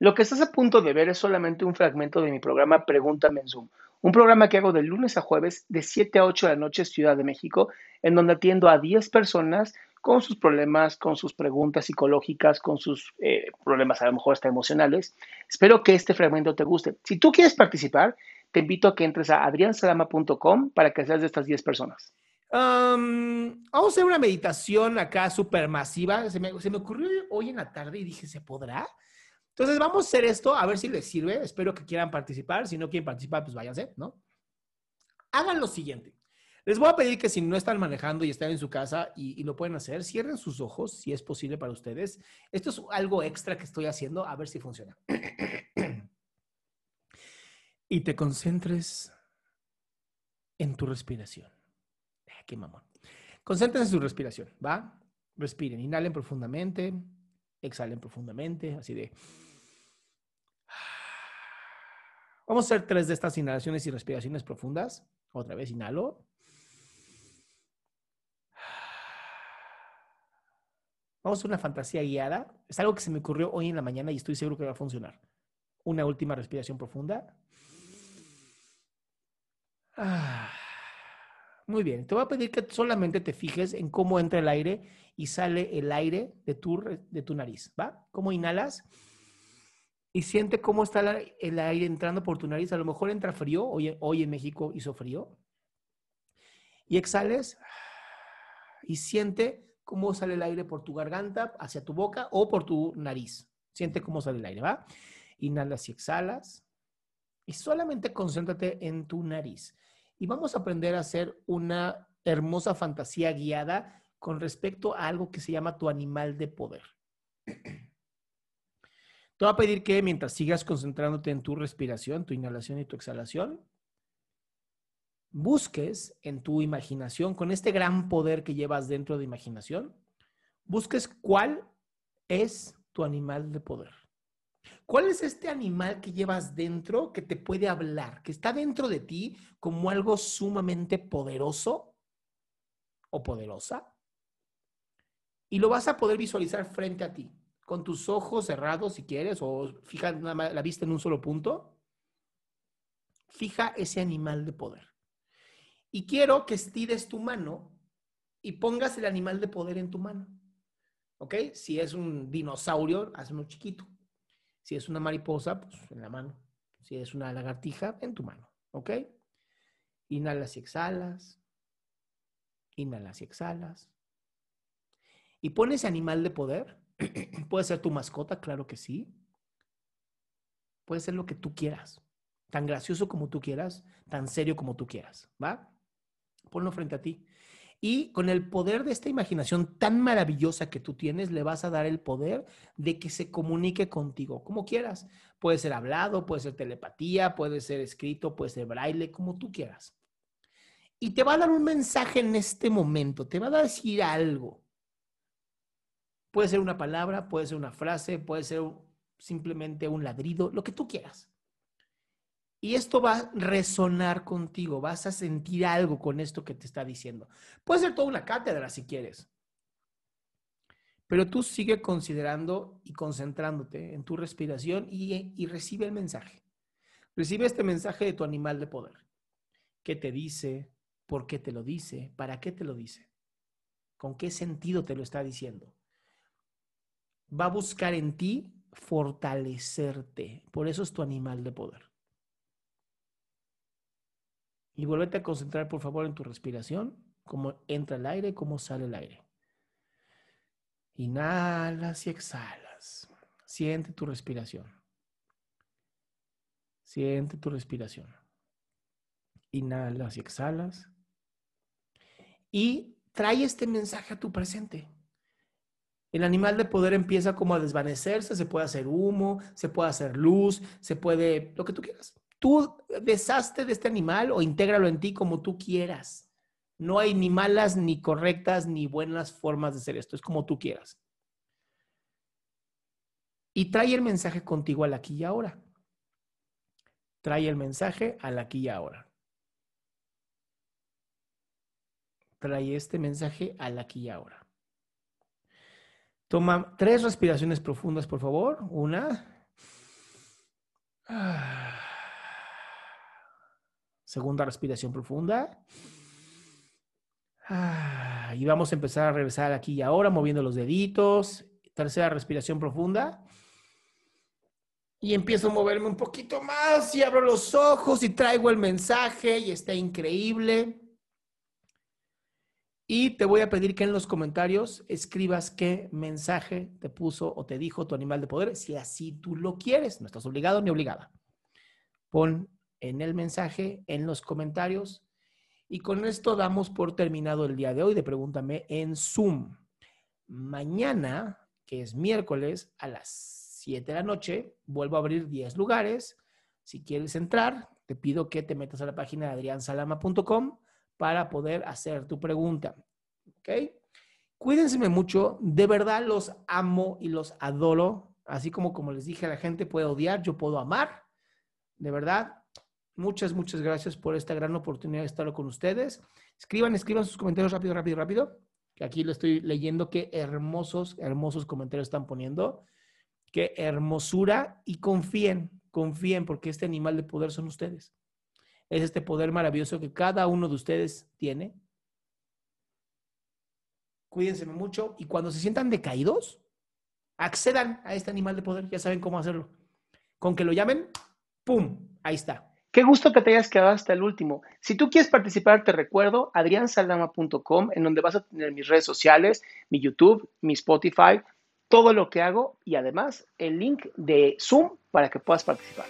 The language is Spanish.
Lo que estás a punto de ver es solamente un fragmento de mi programa Pregúntame en Zoom, un programa que hago de lunes a jueves de 7 a 8 de la noche Ciudad de México, en donde atiendo a 10 personas con sus problemas, con sus preguntas psicológicas, con sus eh, problemas a lo mejor hasta emocionales. Espero que este fragmento te guste. Si tú quieres participar, te invito a que entres a adriansalama.com para que seas de estas 10 personas. vamos a hacer una meditación acá súper masiva. Se me, se me ocurrió hoy en la tarde y dije, ¿se podrá? Entonces vamos a hacer esto, a ver si les sirve. Espero que quieran participar. Si no quieren participar, pues váyanse, ¿no? Hagan lo siguiente. Les voy a pedir que si no están manejando y están en su casa y, y, lo pueden hacer, cierren sus ojos si es posible para ustedes. Esto es algo extra que estoy haciendo, a ver si funciona. y te concentres en tu respiración. Ah, qué mamón. Concéntrense en su respiración, ¿va? Respiren, inhalen profundamente, exhalen profundamente, así de... Vamos a hacer tres de estas inhalaciones y respiraciones profundas. Otra vez, inhalo. Vamos a hacer una fantasía guiada. Es algo que se me ocurrió hoy en la mañana y estoy seguro que va a funcionar. Una última respiración profunda. Muy bien. Te voy a pedir que solamente te fijes en cómo entra el aire y sale el aire de tu, de tu nariz. ¿Va? ¿Cómo inhalas? Y siente cómo está el aire entrando por tu nariz. A lo mejor entra frío. Hoy, en México hizo frío. Y exhales. Y siente cómo sale el aire por tu garganta, hacia tu boca o por tu nariz. Siente cómo sale el aire, ¿va? Inhalas y exhalas. Y solamente concéntrate en tu nariz. Y vamos a aprender a hacer una hermosa fantasía guiada con respecto a algo que se llama tu animal de poder. Te voy a pedir que mientras sigas concentrándote en tu respiración, tu inhalación y tu exhalación, busques en tu imaginación, con este gran poder que llevas dentro de imaginación, busques cuál es tu animal de poder. ¿Cuál es este animal que llevas dentro que te puede hablar, que está dentro de ti como algo sumamente poderoso o poderosa? Y lo vas a poder visualizar frente a ti, con tus ojos cerrados si quieres, o fija la vista en un solo punto. Fija ese animal de poder. Y quiero que estires tu mano y pongas el animal de poder en tu mano. ¿Ok? Si es un dinosaurio, hazlo chiquito. Si es una mariposa, pues en la mano. Si es una lagartija, en tu mano. ¿Ok? Inhalas y exhalas. Inhalas y exhalas. Y pones animal de poder. Puede ser tu mascota, claro que sí. Puede ser lo que tú quieras. Tan gracioso como tú quieras, tan serio como tú quieras. ¿Va? ponlo frente a ti. Y con el poder de esta imaginación tan maravillosa que tú tienes, le vas a dar el poder de que se comunique contigo, como quieras. Puede ser hablado, puede ser telepatía, puede ser escrito, puede ser braille, como tú quieras. Y te va a dar un mensaje en este momento, te va a decir algo. Puede ser una palabra, puede ser una frase, puede ser simplemente un ladrido, lo que tú quieras. Y esto va a resonar contigo, vas a sentir algo con esto que te está diciendo. Puede ser toda una cátedra si quieres. Pero tú sigue considerando y concentrándote en tu respiración y, y recibe el mensaje. Recibe este mensaje de tu animal de poder. ¿Qué te dice? ¿Por qué te lo dice? ¿Para qué te lo dice? ¿Con qué sentido te lo está diciendo? Va a buscar en ti fortalecerte. Por eso es tu animal de poder. Y vuélvete a concentrar, por favor, en tu respiración, cómo entra el aire, cómo sale el aire. Inhalas y exhalas. Siente tu respiración. Siente tu respiración. Inhalas y exhalas. Y trae este mensaje a tu presente. El animal de poder empieza como a desvanecerse, se puede hacer humo, se puede hacer luz, se puede, lo que tú quieras. Tú deshazte de este animal o intégralo en ti como tú quieras. No hay ni malas, ni correctas, ni buenas formas de hacer esto. Es como tú quieras. Y trae el mensaje contigo al aquí y ahora. Trae el mensaje al aquí y ahora. Trae este mensaje al aquí y ahora. Toma tres respiraciones profundas, por favor. Una. Segunda respiración profunda. Y vamos a empezar a regresar aquí y ahora, moviendo los deditos. Tercera respiración profunda. Y empiezo a moverme un poquito más y abro los ojos y traigo el mensaje y está increíble. Y te voy a pedir que en los comentarios escribas qué mensaje te puso o te dijo tu animal de poder, si así tú lo quieres. No estás obligado ni obligada. Pon en el mensaje, en los comentarios. Y con esto damos por terminado el día de hoy de Pregúntame en Zoom. Mañana, que es miércoles, a las 7 de la noche, vuelvo a abrir 10 lugares. Si quieres entrar, te pido que te metas a la página de adriansalama.com para poder hacer tu pregunta. ¿Ok? Cuídense mucho. De verdad los amo y los adoro. Así como, como les dije, la gente puede odiar, yo puedo amar. De verdad, muchas, muchas gracias por esta gran oportunidad de estar con ustedes. Escriban, escriban sus comentarios rápido, rápido, rápido. Que aquí lo estoy leyendo. Qué hermosos, hermosos comentarios están poniendo. Qué hermosura. Y confíen, confíen, porque este animal de poder son ustedes es este poder maravilloso que cada uno de ustedes tiene. Cuídense mucho y cuando se sientan decaídos, accedan a este animal de poder. Ya saben cómo hacerlo. Con que lo llamen, ¡pum! Ahí está. Qué gusto que te hayas quedado hasta el último. Si tú quieres participar, te recuerdo adriansaldama.com, en donde vas a tener mis redes sociales, mi YouTube, mi Spotify, todo lo que hago y además el link de Zoom para que puedas participar.